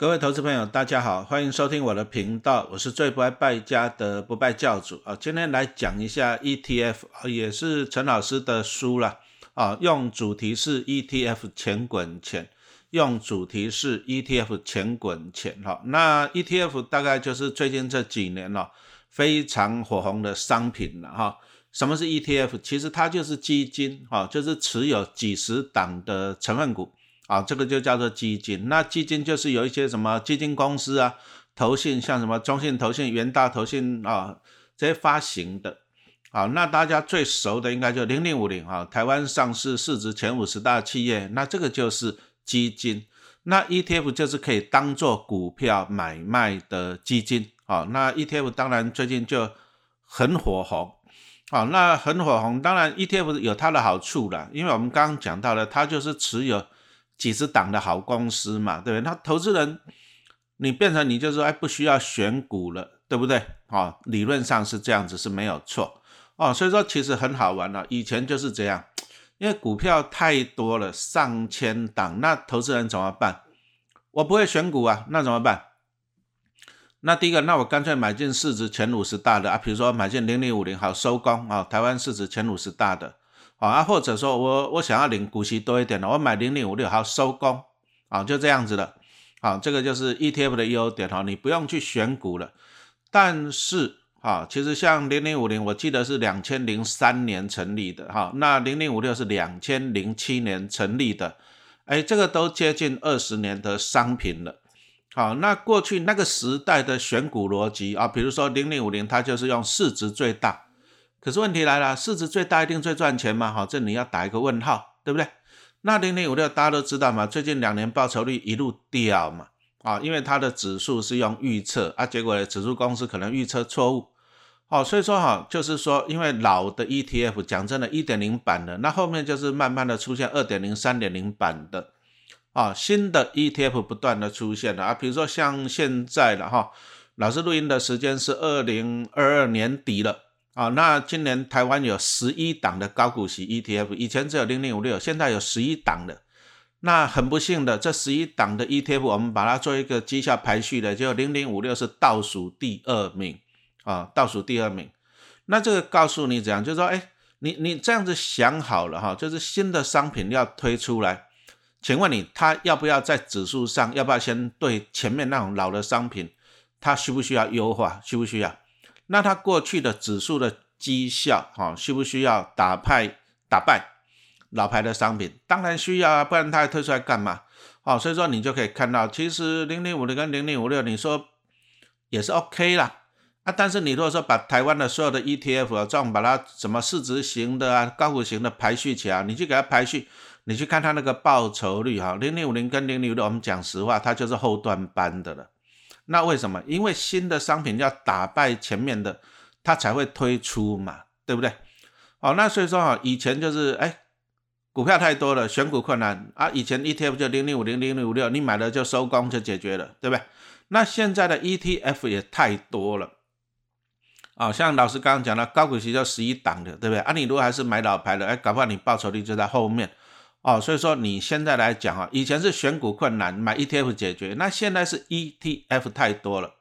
各位投资朋友，大家好，欢迎收听我的频道，我是最不爱败家的不败教主啊。今天来讲一下 ETF，也是陈老师的书了啊。用主题是 ETF 钱滚钱，用主题是 ETF 钱滚钱哈。那 ETF 大概就是最近这几年了非常火红的商品了哈。什么是 ETF？其实它就是基金哈，就是持有几十档的成分股。啊，这个就叫做基金。那基金就是有一些什么基金公司啊、投信，像什么中信投信、元大投信啊这些发行的。好，那大家最熟的应该就零零五零啊，台湾上市市值前五十大企业，那这个就是基金。那 ETF 就是可以当做股票买卖的基金。好，那 ETF 当然最近就很火红。好，那很火红，当然 ETF 有它的好处了，因为我们刚刚讲到了，它就是持有。几十档的好公司嘛，对不对？那投资人，你变成你就是说，哎，不需要选股了，对不对？哦，理论上是这样子是没有错哦。所以说其实很好玩了，以前就是这样，因为股票太多了，上千档，那投资人怎么办？我不会选股啊，那怎么办？那第一个，那我干脆买进市值前五十大的啊，比如说买进零零五零，好收工啊，台湾市值前五十大的。啊，或者说我我想要领股息多一点的，我买零零五六，好收工，啊，就这样子的，啊，这个就是 ETF 的优点哈，你不用去选股了。但是啊，其实像零零五零，我记得是两千零三年成立的哈，那零零五六是两千零七年成立的，哎，这个都接近二十年的商品了。好，那过去那个时代的选股逻辑啊，比如说零零五零，它就是用市值最大。可是问题来了，市值最大一定最赚钱吗？哈，这你要打一个问号，对不对？那零零五六大家都知道嘛，最近两年报酬率一路掉嘛，啊，因为它的指数是用预测啊，结果指数公司可能预测错误，哦，所以说哈，就是说，因为老的 ETF 讲真的，一点零版的，那后面就是慢慢的出现二点零、三点零版的，啊，新的 ETF 不断的出现了啊，比如说像现在了哈，老师录音的时间是二零二二年底了。啊，那今年台湾有十一档的高股息 ETF，以前只有零零五六，现在有十一档的。那很不幸的，这十一档的 ETF，我们把它做一个绩效排序的，就零零五六是倒数第二名啊，倒数第二名。那这个告诉你怎样，就是说，哎，你你这样子想好了哈，就是新的商品要推出来，请问你，它要不要在指数上，要不要先对前面那种老的商品，它需不需要优化，需不需要？那它过去的指数的绩效，哈，需不需要打败打败老牌的商品？当然需要啊，不然它还推出来干嘛？好，所以说你就可以看到，其实零零五零跟零零五六，你说也是 OK 啦。啊。但是你如果说把台湾的所有的 ETF 啊这样把它什么市值型的啊、高股型的排序起来，你去给它排序，你去看它那个报酬率哈，零零五零跟零零五六，我们讲实话，它就是后段班的了。那为什么？因为新的商品要打败前面的，它才会推出嘛，对不对？哦，那所以说哈，以前就是哎，股票太多了，选股困难啊。以前 ETF 就零零五零零零五六，你买了就收工就解决了，对不对？那现在的 ETF 也太多了，啊，像老师刚刚讲的，高股息就十一档的，对不对？啊，你如果还是买老牌的，哎，搞不好你报酬率就在后面。哦，所以说你现在来讲啊，以前是选股困难，买 ETF 解决，那现在是 ETF 太多了，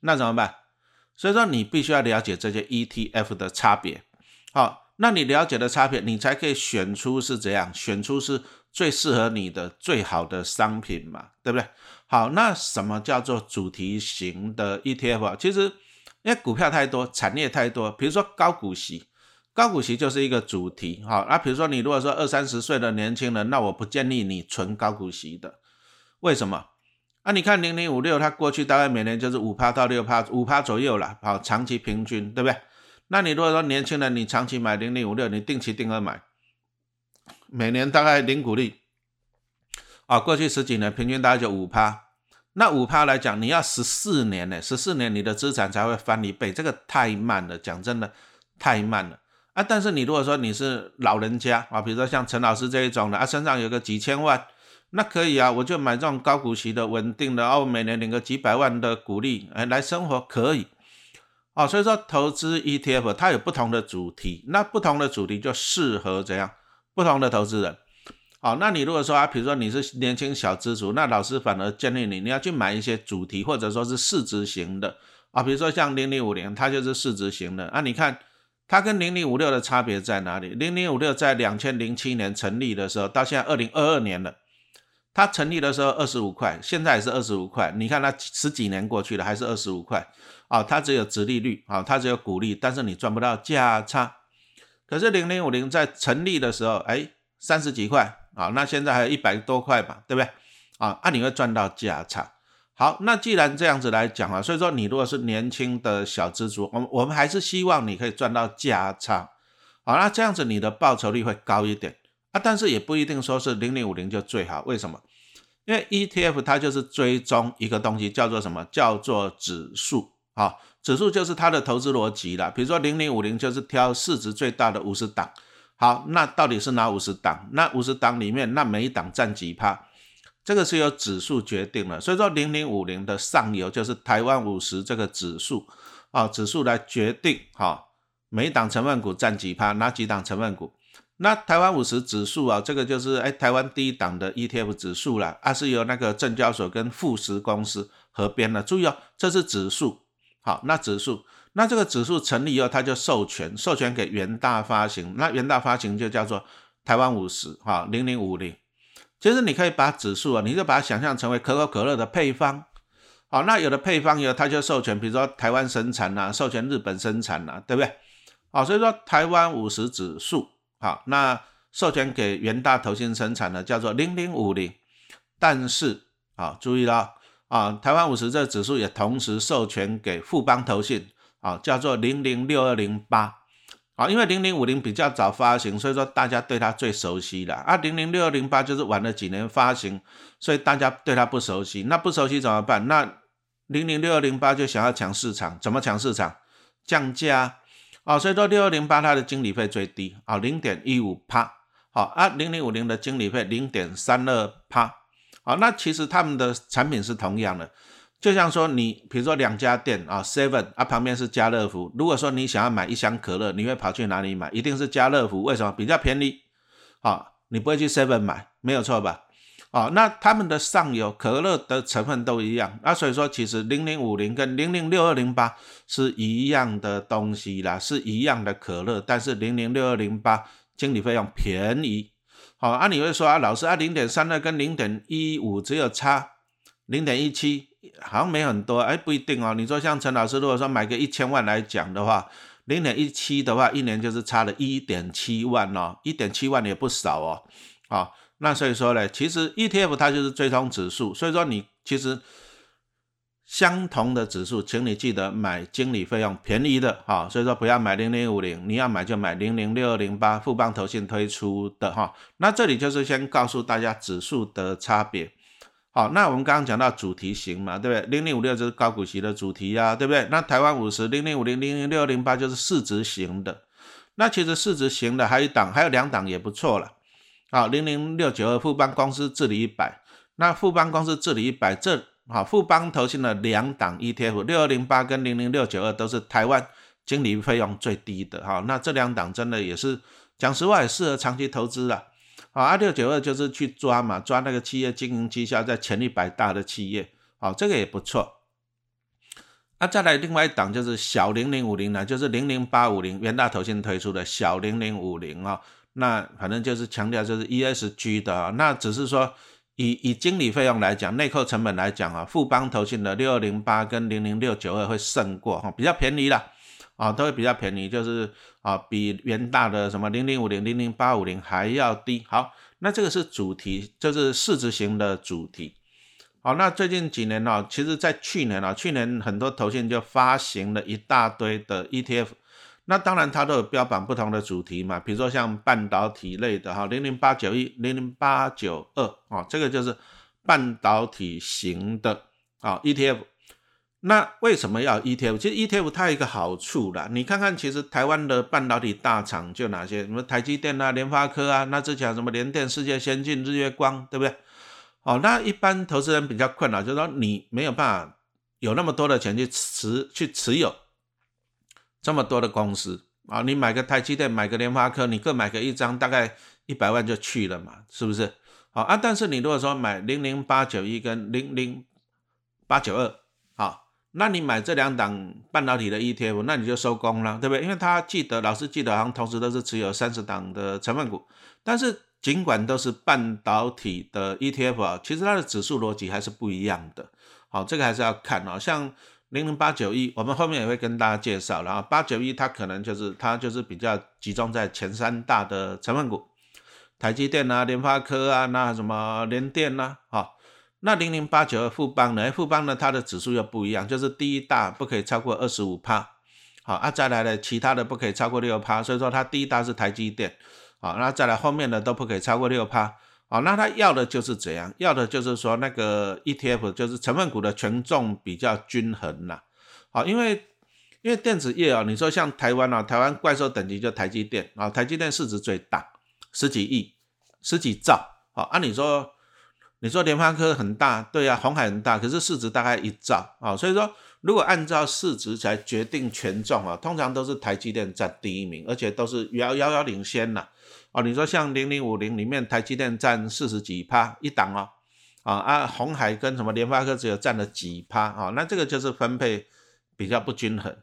那怎么办？所以说你必须要了解这些 ETF 的差别。好，那你了解的差别，你才可以选出是怎样，选出是最适合你的最好的商品嘛，对不对？好，那什么叫做主题型的 ETF 啊？其实因为股票太多，产业太多，比如说高股息。高股息就是一个主题，哈，那比如说你如果说二三十岁的年轻人，那我不建议你存高股息的，为什么？啊，你看零零五六，它过去大概每年就是五趴到六趴，五趴左右了，好，长期平均，对不对？那你如果说年轻人，你长期买零零五六，你定期定额买，每年大概零股利，啊，过去十几年平均大概就五趴，那五趴来讲，你要十四年呢，十四年你的资产才会翻一倍，这个太慢了，讲真的，太慢了。啊，但是你如果说你是老人家啊，比如说像陈老师这一种的啊，身上有个几千万，那可以啊，我就买这种高股息的、稳定的，哦，每年领个几百万的股利，哎，来生活可以。哦，所以说投资 ETF 它有不同的主题，那不同的主题就适合怎样不同的投资人。好，那你如果说啊，比如说你是年轻小资族，那老师反而建议你，你要去买一些主题或者说是市值型的啊，比如说像零零五零，它就是市值型的啊。你看它跟零零五六的差别在哪里？零零五六在两千零七年成立的时候，到现在二零二二年了，它成立的时候二十五块，现在也是二十五块。你看它十几年过去了，还是二十五块啊？它只有值利率啊，它只有股利，但是你赚不到价差。可是零零五零在成立的时候，哎，三十几块。啊，那现在还有一百多块吧，对不对？啊，那你会赚到价差。好，那既然这样子来讲啊，所以说你如果是年轻的小资族，我们我们还是希望你可以赚到价差。好，那这样子你的报酬率会高一点啊，但是也不一定说是零零五零就最好。为什么？因为 ETF 它就是追踪一个东西，叫做什么？叫做指数。啊，指数就是它的投资逻辑了。比如说零零五零就是挑市值最大的五十档。好，那到底是哪五十档？那五十档里面，那每一档占几趴？这个是由指数决定的。所以说，零零五零的上游就是台湾五十这个指数啊，指数来决定哈，每一档成分股占几趴，哪几档成分股？那台湾五十指数啊，这个就是哎台湾第一档的 ETF 指数了，啊是由那个证交所跟富时公司合编的。注意哦，这是指数。好，那指数。那这个指数成立以后，它就授权授权给元大发行，那元大发行就叫做台湾五十哈零零五零。其实你可以把指数啊，你就把它想象成为可口可乐的配方。好，那有的配方以后，它就授权，比如说台湾生产呐，授权日本生产呐，对不对？好，所以说台湾五十指数好，那授权给元大投信生产的叫做零零五零。但是啊，注意了啊，台湾五十这指数也同时授权给富邦投信。啊，叫做零零六二零八，啊，因为零零五零比较早发行，所以说大家对它最熟悉了。啊，零零六二零八就是晚了几年发行，所以大家对它不熟悉。那不熟悉怎么办？那零零六二零八就想要抢市场，怎么抢市场？降价啊，所以说六二零八它的经理费最低啊，零点一五帕。好啊，零零五零的经理费零点三二帕。好，那其实他们的产品是同样的。就像说你，比如说两家店啊，Seven 啊，旁边是家乐福。如果说你想要买一箱可乐，你会跑去哪里买？一定是家乐福。为什么？比较便宜。啊，你不会去 Seven 买，没有错吧？啊，那他们的上游可乐的成分都一样。那所以说，其实零零五零跟零零六二零八是一样的东西啦，是一样的可乐，但是零零六二零八经理费用便宜。好，啊，你会说啊，老师啊，零点三二跟零点一五只有差零点一七。好像没很多，哎，不一定哦。你说像陈老师，如果说买个一千万来讲的话，零点一七的话，一年就是差了一点七万哦，一点七万也不少哦。啊，那所以说呢，其实 ETF 它就是追踪指数，所以说你其实相同的指数，请你记得买经理费用便宜的哈。所以说不要买零零五零，你要买就买零零六二零八富邦投信推出的哈。那这里就是先告诉大家指数的差别。好，那我们刚刚讲到主题型嘛，对不对？零零五六就是高股息的主题呀，对不对？那台湾五十零零五零零零六零八就是市值型的。那其实市值型的还有一档，还有两档也不错了。好，零零六九二富邦公司治理一百，那富邦公司治理一百，这好富邦投信的两档 ETF 六二零八跟零零六九二都是台湾经理费用最低的哈。那这两档真的也是讲实话也适合长期投资啊。好，二六九二就是去抓嘛，抓那个企业经营绩效在前一百大的企业，好，这个也不错。那再来另外一档就是小零零五零呢，就是零零八五零，元大投信推出的小零零五零啊，那反正就是强调就是 ESG 的，那只是说以以经理费用来讲，内扣成本来讲啊，富邦投信的六二零八跟零零六九二会胜过哈，比较便宜啦。啊，都会比较便宜，就是啊，比元大的什么零零五零、零零八五零还要低。好，那这个是主题，就是市值型的主题。好，那最近几年呢，其实在去年啊，去年很多投信就发行了一大堆的 ETF。那当然它都有标榜不同的主题嘛，比如说像半导体类的哈，零零八九一、零零八九二啊，这个就是半导体型的啊 ETF。那为什么要 ETF？其实 ETF 它有一个好处啦，你看看，其实台湾的半导体大厂就哪些，什么台积电啊、联发科啊，那之前什么联电、世界先进、日月光，对不对？哦，那一般投资人比较困扰，就是说你没有办法有那么多的钱去持去持有这么多的公司啊，你买个台积电、买个联发科，你各买个一张，大概。一百万就去了嘛，是不是？好啊，但是你如果说买零零八九一跟零零八九二，那你买这两档半导体的 ETF，那你就收工了，对不对？因为他记得老师记得好像同时都是持有三十档的成分股，但是尽管都是半导体的 ETF 啊，其实它的指数逻辑还是不一样的。好，这个还是要看哦。像零零八九一，我们后面也会跟大家介绍，然后八九一它可能就是它就是比较集中在前三大的成分股。台积电啊，联发科啊，那什么联电呐，好，那零零八九二富邦呢？富邦呢，它的指数又不一样，就是第一大不可以超过二十五趴，好啊，再来呢，其他的不可以超过六趴，所以说它第一大是台积电，好，那再来后面的都不可以超过六趴，好，那它要的就是怎样？要的就是说那个 ETF 就是成分股的权重比较均衡呐，好，因为因为电子业啊，你说像台湾啊，台湾怪兽等级就台积电啊，台积电市值最大。十几亿、十几兆，好，按理说，你说联发科很大，对呀，红海很大，可是市值大概一兆，啊，所以说如果按照市值才决定权重啊，通常都是台积电占第一名，而且都是遥遥遥领先呐，哦，你说像零零五零里面台积电占四十几趴一档哦，啊啊，红海跟什么联发科只有占了几趴，啊，那这个就是分配比较不均衡，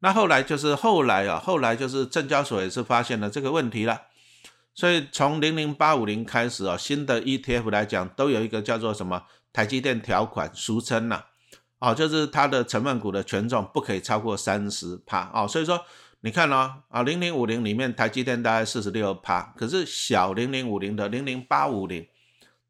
那后来就是后来啊，后来就是证交所也是发现了这个问题了。所以从零零八五零开始哦，新的 ETF 来讲，都有一个叫做什么台积电条款，俗称呐，哦，就是它的成分股的权重不可以超过三十趴哦。所以说你看哦，啊零零五零里面台积电大概四十六趴，可是小零零五零的零零八五零，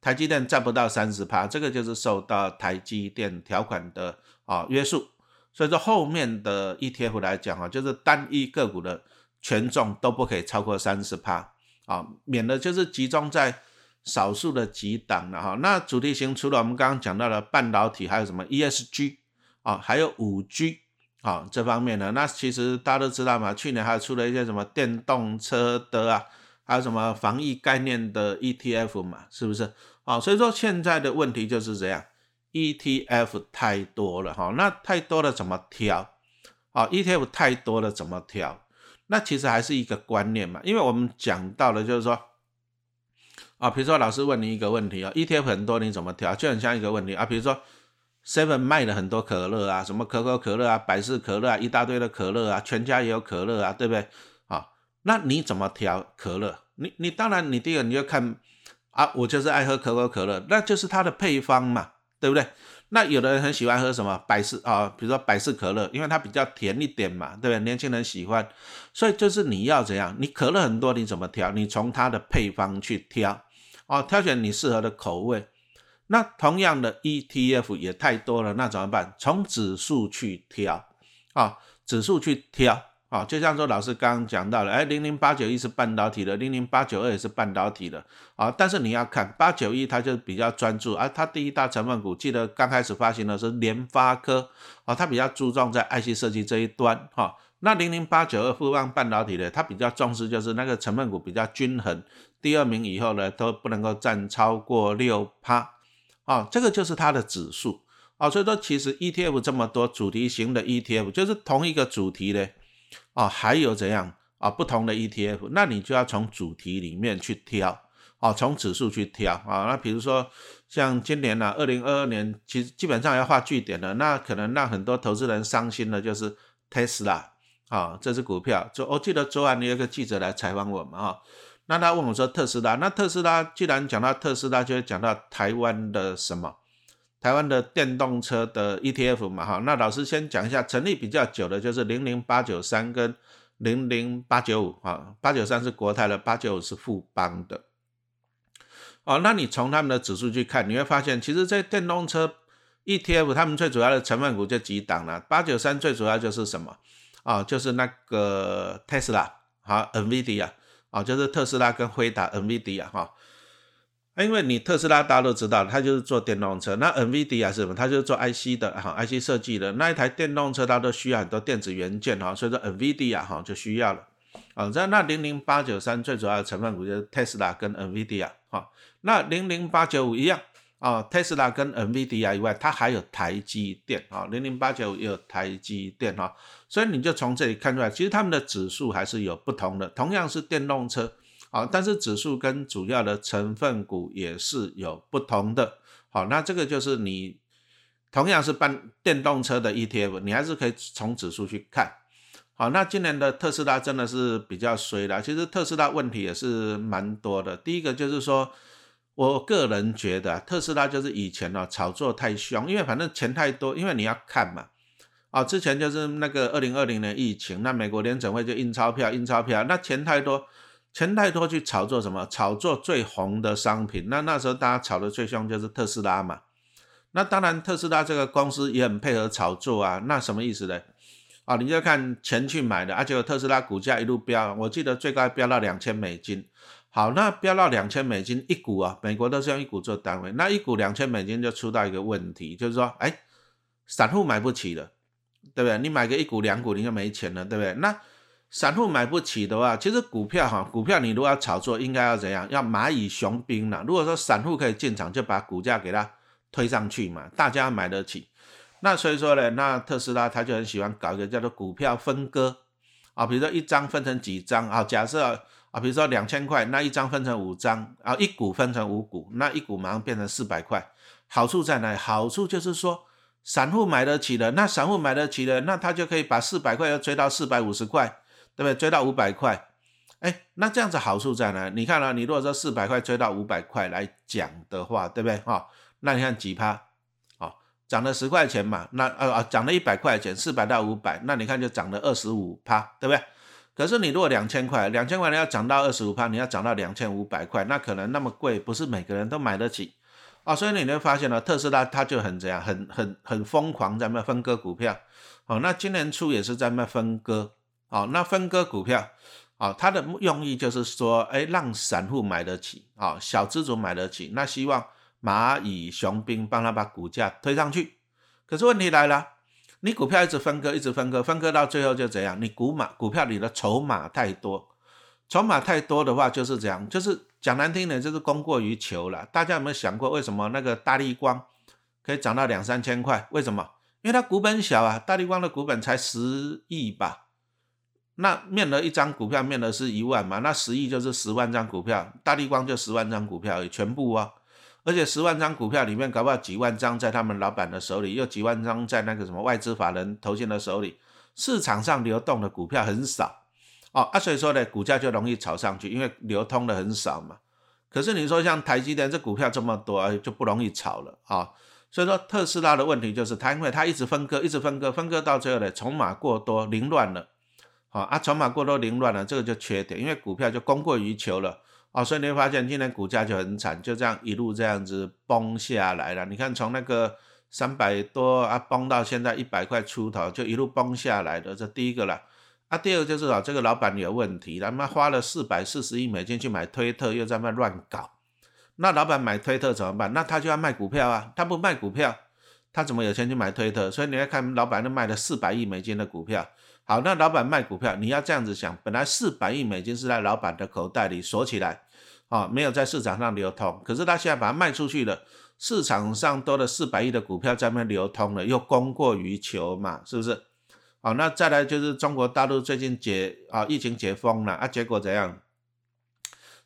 台积电占不到三十趴，这个就是受到台积电条款的啊约束。所以说后面的 ETF 来讲啊，就是单一个股的权重都不可以超过三十趴。啊，免得就是集中在少数的几档了哈。那主题型除了我们刚刚讲到的半导体，还有什么 ESG 啊，还有五 G 啊这方面呢？那其实大家都知道嘛，去年还出了一些什么电动车的啊，还有什么防疫概念的 ETF 嘛，是不是？啊，所以说现在的问题就是这样，ETF 太多了哈，那太多了怎么挑？啊，ETF 太多了怎么挑？那其实还是一个观念嘛，因为我们讲到了，就是说，啊，比如说老师问你一个问题啊，ETF 很多你怎么挑，就很像一个问题啊，比如说 Seven 卖了很多可乐啊，什么可口可乐啊、百事可乐啊，一大堆的可乐啊，全家也有可乐啊，对不对？啊，那你怎么挑可乐？你你当然你第一个你就看啊，我就是爱喝可口可乐，那就是它的配方嘛，对不对？那有的人很喜欢喝什么百事啊，比如说百事可乐，因为它比较甜一点嘛，对不对？年轻人喜欢，所以就是你要怎样？你可乐很多，你怎么挑？你从它的配方去挑，哦，挑选你适合的口味。那同样的 ETF 也太多了，那怎么办？从指数去挑，啊，指数去挑。啊，就像说老师刚刚讲到了，哎，零零八九一是半导体的，零零八九二也是半导体的，啊，但是你要看八九一，它就比较专注，啊，它第一大成分股，记得刚开始发行的是联发科，啊，它比较注重在 IC 设计这一端，哈，那零零八九二富邦半导体的，它比较重视就是那个成分股比较均衡，第二名以后呢都不能够占超过六趴，啊，这个就是它的指数，啊，所以说其实 ETF 这么多主题型的 ETF，就是同一个主题的。啊，还有怎样啊？不同的 ETF，那你就要从主题里面去挑，啊，从指数去挑啊。那比如说像今年呢，二零二二年，其实基本上要画句点了。那可能让很多投资人伤心的，就是特斯拉啊，这只股票。就我记得昨晚有一个记者来采访我们啊，那他问我说特斯拉，那特斯拉既然讲到特斯拉，就会讲到台湾的什么？台湾的电动车的 ETF 嘛，哈，那老师先讲一下，成立比较久的就是零零八九三跟零零八九五，啊，八九三是国泰的，八九五是富邦的，哦，那你从他们的指数去看，你会发现，其实这电动车 ETF，他们最主要的成分股就几档了，八九三最主要就是什么，啊，就是那个特斯拉，好，NVIDIA，啊，就是特斯拉跟辉达，NVIDIA，哈。因为你特斯拉大家都知道，它就是做电动车。那 NVIDIA 是什么？它就是做 IC 的哈，IC 设计的。那一台电动车它都需要很多电子元件哈，所以说 NVIDIA 哈就需要了。啊，在那零零八九三最主要的成分股就是特斯拉跟 NVIDIA 哈。那零零八九五一样啊，特斯拉跟 NVIDIA 以外，它还有台积电啊，零零八九五也有台积电哈。所以你就从这里看出来，其实他们的指数还是有不同的，同样是电动车。好，但是指数跟主要的成分股也是有不同的。好，那这个就是你同样是办电动车的 ETF，你还是可以从指数去看。好，那今年的特斯拉真的是比较衰了。其实特斯拉问题也是蛮多的。第一个就是说，我个人觉得特斯拉就是以前呢炒作太凶，因为反正钱太多，因为你要看嘛。啊，之前就是那个二零二零年疫情，那美国联准会就印钞票，印钞票，那钱太多，钱太多去炒作什么？炒作最红的商品。那那时候大家炒的最凶就是特斯拉嘛。那当然特斯拉这个公司也很配合炒作啊。那什么意思呢？啊，你就看钱去买的，而且特斯拉股价一路飙，我记得最高飙到两千美金。好，那飙到两千美金一股啊，美国都是用一股做单位，那一股两千美金就出到一个问题，就是说，哎，散户买不起了。对不对？你买个一股两股你就没钱了，对不对？那散户买不起的话，其实股票哈，股票你如果要炒作，应该要怎样？要蚂蚁雄兵了。如果说散户可以进场，就把股价给它推上去嘛，大家买得起。那所以说呢，那特斯拉他就很喜欢搞一个叫做股票分割啊，比如说一张分成几张啊，假设啊，比如说两千块，那一张分成五张啊，一股分成五股，那一股马上变成四百块。好处在哪里？好处就是说。散户买得起的，那散户买得起的，那他就可以把四百块要追到四百五十块，对不对？追到五百块，哎，那这样子好处在哪？你看啊，你如果说四百块追到五百块来讲的话，对不对？哈，那你看几趴？哦，涨了十块钱嘛，那呃啊，涨了一百块钱，四百到五百，那你看就涨了二十五趴，对不对？可是你如果两千块，两千块你要涨到二十五趴，你要涨到两千五百块，那可能那么贵，不是每个人都买得起。啊，所以你会发现呢，特斯拉它就很怎样，很很很疯狂在卖分割股票。哦，那今年初也是在卖分割。哦，那分割股票，哦，它的用意就是说，哎，让散户买得起，啊，小资主买得起。那希望蚂蚁雄兵帮他把股价推上去。可是问题来了，你股票一直分割，一直分割，分割到最后就怎样？你股码股票里的筹码太多，筹码太多的话就是这样，就是。讲难听点，就是供过于求了。大家有没有想过，为什么那个大力光可以涨到两三千块？为什么？因为它股本小啊，大力光的股本才十亿吧。那面额一张股票面额是一万嘛，那十亿就是十万张股票，大力光就十万张股票，全部啊。而且十万张股票里面，搞不好几万张在他们老板的手里，又几万张在那个什么外资法人投信的手里，市场上流动的股票很少。哦啊，所以说呢，股价就容易炒上去，因为流通的很少嘛。可是你说像台积电这股票这么多，就不容易炒了啊。所以说特斯拉的问题就是它，因为它一直分割，一直分割，分割到最后呢，筹码过多，凌乱了。好啊，筹码过多，凌乱了，这个就缺点，因为股票就供过于求了啊。所以你会发现今年股价就很惨，就这样一路这样子崩下来了。你看从那个三百多啊崩到现在一百块出头，就一路崩下来的，这第一个了。啊，第二个就是啊，这个老板有问题，他妈花了四百四十亿美金去买推特，又在那乱搞。那老板买推特怎么办？那他就要卖股票啊，他不卖股票，他怎么有钱去买推特？所以你要看老板都卖了四百亿美金的股票。好，那老板卖股票，你要这样子想，本来四百亿美金是在老板的口袋里锁起来，啊，没有在市场上流通。可是他现在把它卖出去了，市场上多了四百亿的股票在那流通了，又供过于求嘛，是不是？好，那再来就是中国大陆最近解啊，疫情解封了啊，结果怎样？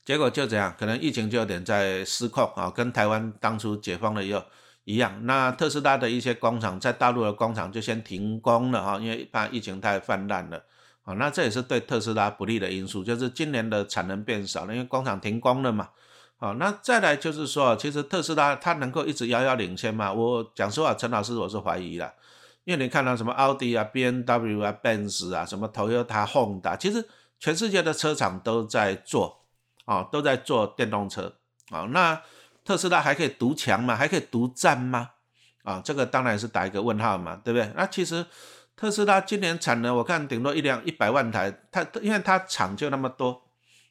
结果就这样，可能疫情就有点在失控啊，跟台湾当初解封了以后一样。那特斯拉的一些工厂在大陆的工厂就先停工了哈，因为怕疫情太泛滥了啊。那这也是对特斯拉不利的因素，就是今年的产能变少了，因为工厂停工了嘛。好，那再来就是说，其实特斯拉它能够一直遥遥领先嘛？我讲实话，陈老师我是怀疑了。因为你看到什么奥迪啊、B N W 啊、Benz 啊、什么 Toyota、Honda，其实全世界的车厂都在做啊，都在做电动车啊。那特斯拉还可以独强吗？还可以独占吗？啊，这个当然是打一个问号嘛，对不对？那其实特斯拉今年产能我看顶多一辆一百万台，它因为它厂就那么多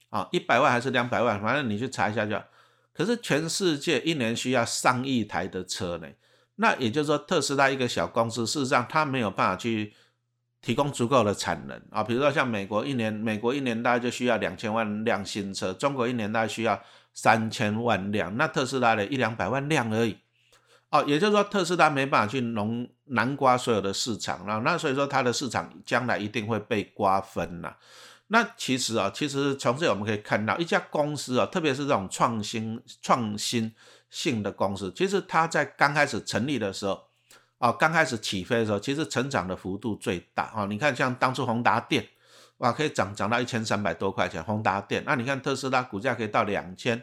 啊，一百万还是两百万，反正你去查一下就。可是全世界一年需要上亿台的车呢。那也就是说，特斯拉一个小公司，事实上它没有办法去提供足够的产能啊。比如说像美国一年，美国一年大概就需要两千万辆新车，中国一年大概需要三千万辆，那特斯拉的一两百万辆而已。哦，也就是说特斯拉没办法去农南瓜所有的市场了，那所以说它的市场将来一定会被瓜分了。那其实啊，其实从这里我们可以看到，一家公司啊，特别是这种创新创新性的公司，其实它在刚开始成立的时候，啊，刚开始起飞的时候，其实成长的幅度最大啊。你看，像当初宏达电，哇，可以涨涨到一千三百多块钱，宏达电。那你看特斯拉股价可以到两千，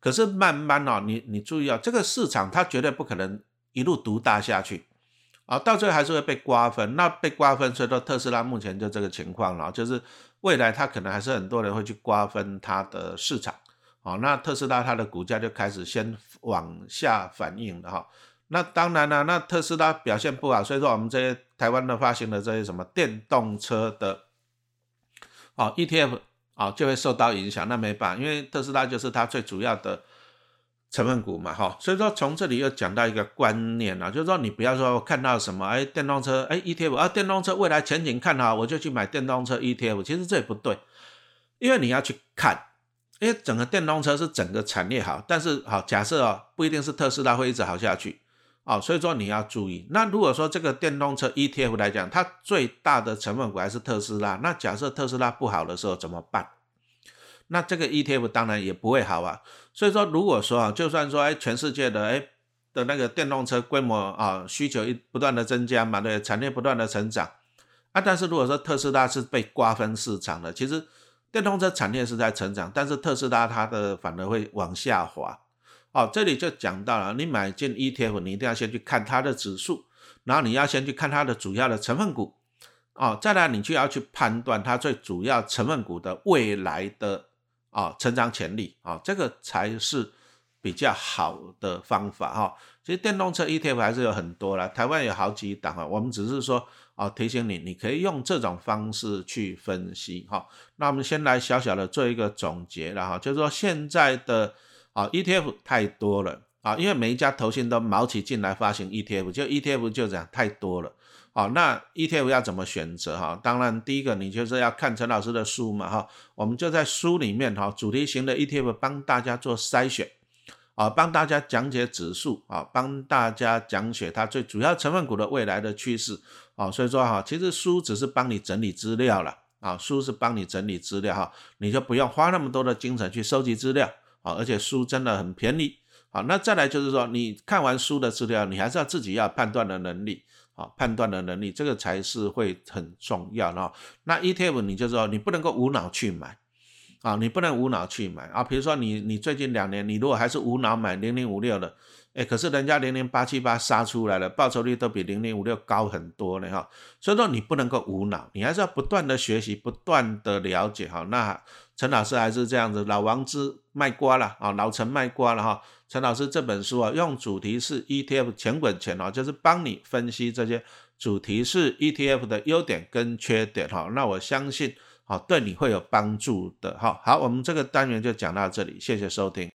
可是慢慢哦，你你注意啊，这个市场它绝对不可能一路独大下去。啊，到最后还是会被瓜分。那被瓜分，所以说特斯拉目前就这个情况了，就是未来它可能还是很多人会去瓜分它的市场。好，那特斯拉它的股价就开始先往下反应了哈。那当然了，那特斯拉表现不好，所以说我们这些台湾的发行的这些什么电动车的啊 ETF 啊就会受到影响。那没办法，因为特斯拉就是它最主要的。成分股嘛，哈，所以说从这里又讲到一个观念啊，就是说你不要说看到什么，哎，电动车，哎，ETF 啊，电动车未来前景看好，我就去买电动车 ETF，其实这也不对，因为你要去看，因为整个电动车是整个产业好，但是好假设哦，不一定是特斯拉会一直好下去，哦，所以说你要注意。那如果说这个电动车 ETF 来讲，它最大的成分股还是特斯拉，那假设特斯拉不好的时候怎么办？那这个 ETF 当然也不会好啊，所以说如果说啊，就算说哎，全世界的哎的那个电动车规模啊需求一不断的增加嘛，对，产业不断的成长啊，但是如果说特斯拉是被瓜分市场的，其实电动车产业是在成长，但是特斯拉它的反而会往下滑。哦，这里就讲到了，你买进 ETF，你一定要先去看它的指数，然后你要先去看它的主要的成分股，哦，再来你就要去判断它最主要成分股的未来的。啊，成长潜力啊，这个才是比较好的方法哈。其实电动车 ETF 还是有很多了，台湾有好几档啊。我们只是说啊，提醒你，你可以用这种方式去分析哈。那我们先来小小的做一个总结了哈，就是说现在的啊 ETF 太多了啊，因为每一家投信都毛起进来发行 ETF，就 ETF 就这样太多了。好，那 ETF 要怎么选择哈？当然，第一个你就是要看陈老师的书嘛哈。我们就在书里面哈，主题型的 ETF 帮大家做筛选，啊，帮大家讲解指数啊，帮大家讲解它最主要成分股的未来的趋势啊。所以说哈，其实书只是帮你整理资料了啊，书是帮你整理资料哈，你就不用花那么多的精神去收集资料啊，而且书真的很便宜。好，那再来就是说，你看完书的资料，你还是要自己要判断的能力。啊，判断的能力，这个才是会很重要的。那 ETF 你就说你不能够无脑去买，啊，你不能无脑去买啊。比如说你你最近两年，你如果还是无脑买零零五六的，哎，可是人家零零八七八杀出来了，报酬率都比零零五六高很多了哈。所以说你不能够无脑，你还是要不断的学习，不断的了解哈。那陈老师还是这样子，老王之卖瓜了啊，老陈卖瓜了哈。陈老师这本书啊，用主题是 ETF 钱滚钱啊，就是帮你分析这些主题是 ETF 的优点跟缺点哈。那我相信，啊对你会有帮助的哈。好，我们这个单元就讲到这里，谢谢收听。